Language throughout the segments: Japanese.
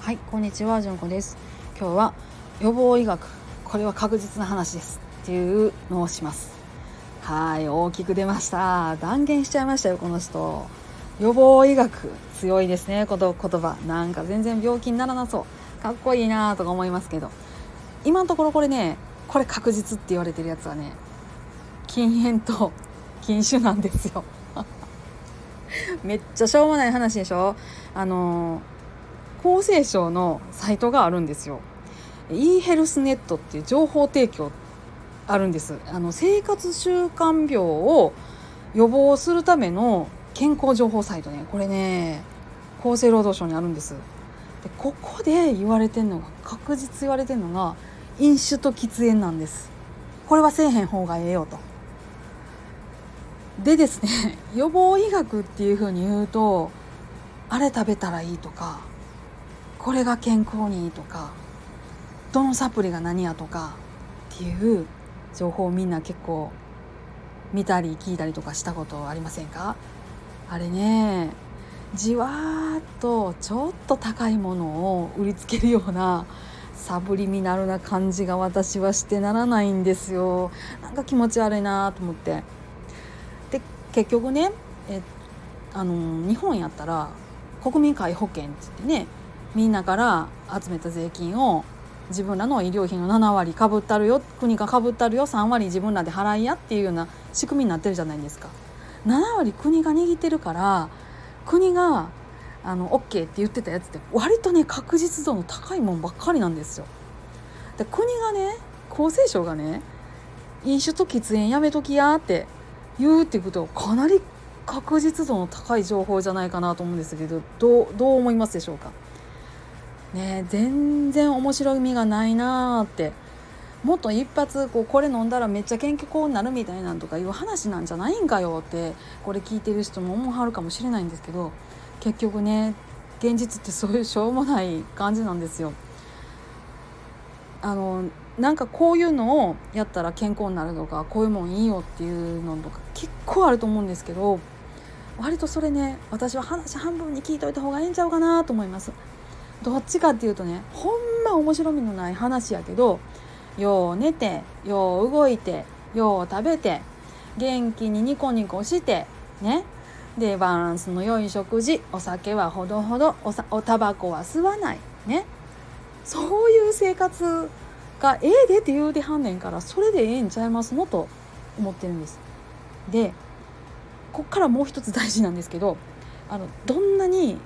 はいこんにちはじゅんこです。今日は予防医学これは確実な話ですっていうのをします。はい大きく出ました。断言しちゃいましたよこの人。予防医学強いですねこの言葉。なんか全然病気にならなそう。かっこいいなとか思いますけど。今のところこれねこれ確実って言われてるやつはね禁煙と禁酒なんですよ。めっちゃしょうもない話でしょ？あの厚生省のサイトがあるんですよ。e ヘルスネットっていう情報提供あるんです。あの生活習慣病を予防するための健康情報サイトね。これね厚生労働省にあるんです。でここで言われてんのが確実言われてんのが飲酒と喫煙なんです。これはせえへん方がええよと。でですね 予防医学っていうふうに言うとあれ食べたらいいとかこれが健康にいいとかどのサプリが何やとかっていう情報をみんな結構見たり聞いたりとかしたことありませんか？あれねじわーっとちょっと高いものを売りつけるようなサブリミナルな感じが私はしてならないんですよ。なんか気持ち悪いなと思って。結局ねえあの日本やったら国民皆保険っつってねみんなから集めた税金を自分らの医療費の7割かぶったるよ国がかぶったるよ3割自分らで払いやっていうような仕組みになってるじゃないですか。7割国が握ってるから国があの OK って言ってたやつって割とね確実度の高いもんばっかりなんですよ。で国がね厚生省がね飲酒と喫煙やめときやって言うっていうことはかなり確実度の高い情報じゃないかなと思うんですけどどうどう思いますでしょうか？ね全然面白みがないなーってもっと一発こうこれ飲んだらめっちゃ健康になるみたいなんとかいう話なんじゃないんかよってこれ聞いてる人も思はるかもしれないんですけど結局ね現実ってそういうしょうもない感じなんですよ。あのなんかこういうのをやったら健康になるとかこういうもんいいよっていうのとか結構あると思うんですけど割とそれね私は話半分に聞いといた方がいいんちゃうかなと思います。どっちかっていうとねほんま面白みのない話やけどよう寝てよう動いてよう食べて元気にニコニコしてね。でバランスの良い食事お酒はほどほどおさおタバコは吸わない。ね。そういう生活がええでって言うてはんねんからそれでええんちゃいますのと思ってるんです。でこっからもう一つ大事なんですけどあのどんなに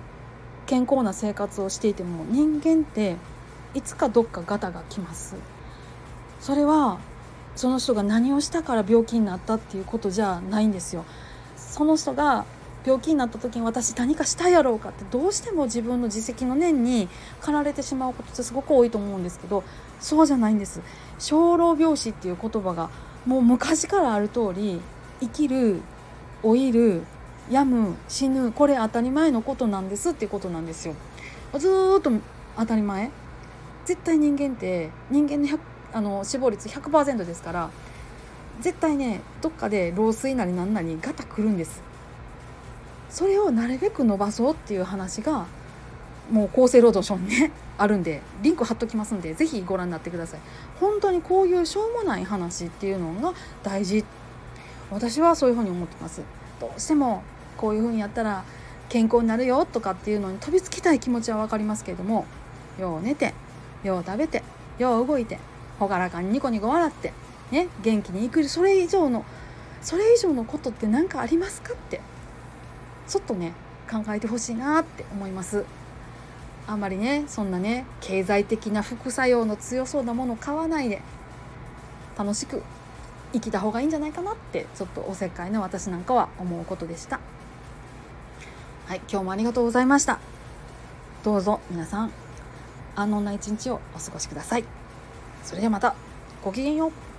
健康な生活をしていても人間っていつかどっかガタが来ますそれはその人が何をしたから病気になったっていうことじゃないんですよその人が病気になった時に私何かしたやろうかってどうしても自分の自責の念に駆られてしまうことってすごく多いと思うんですけどそうじゃないんです。生老病死っていう言葉がもう昔からある通り生きる老いる病む死ぬこれ当たり前のことなんですっていうことなんですよ。ずっと当たり前。絶対人間って人間のあの死亡率100%ですから絶対ねどっかで老衰なりなんなりガタくるんです。それをなるべく伸ばそうっていう話がもう厚生労働省にねあるんでリンク貼っときますんで是非ご覧になってください。本当にこういうしょうもない話っていうのが大事。私はそういうふうに思ってます。どうしてもこういうふうにやったら健康になるよとかっていうのに飛びつきたい気持ちは分かりますけれどもよう寝てよう食べてよう動いて朗らかにニコニコ笑ってね元気に生きるそれ以上のそれ以上のことって何かありますかってちょっとね考えてほしいなって思います。あんまりねそんなね経済的な副作用の強そうなものを買わないで楽しく生きた方がいいんじゃないかなってちょっとおせっかいの私なんかは思うことでした。はい今日もありがとうございました。どうぞ皆さん安穏な一日をお過ごしください。それではまたごきげんよう。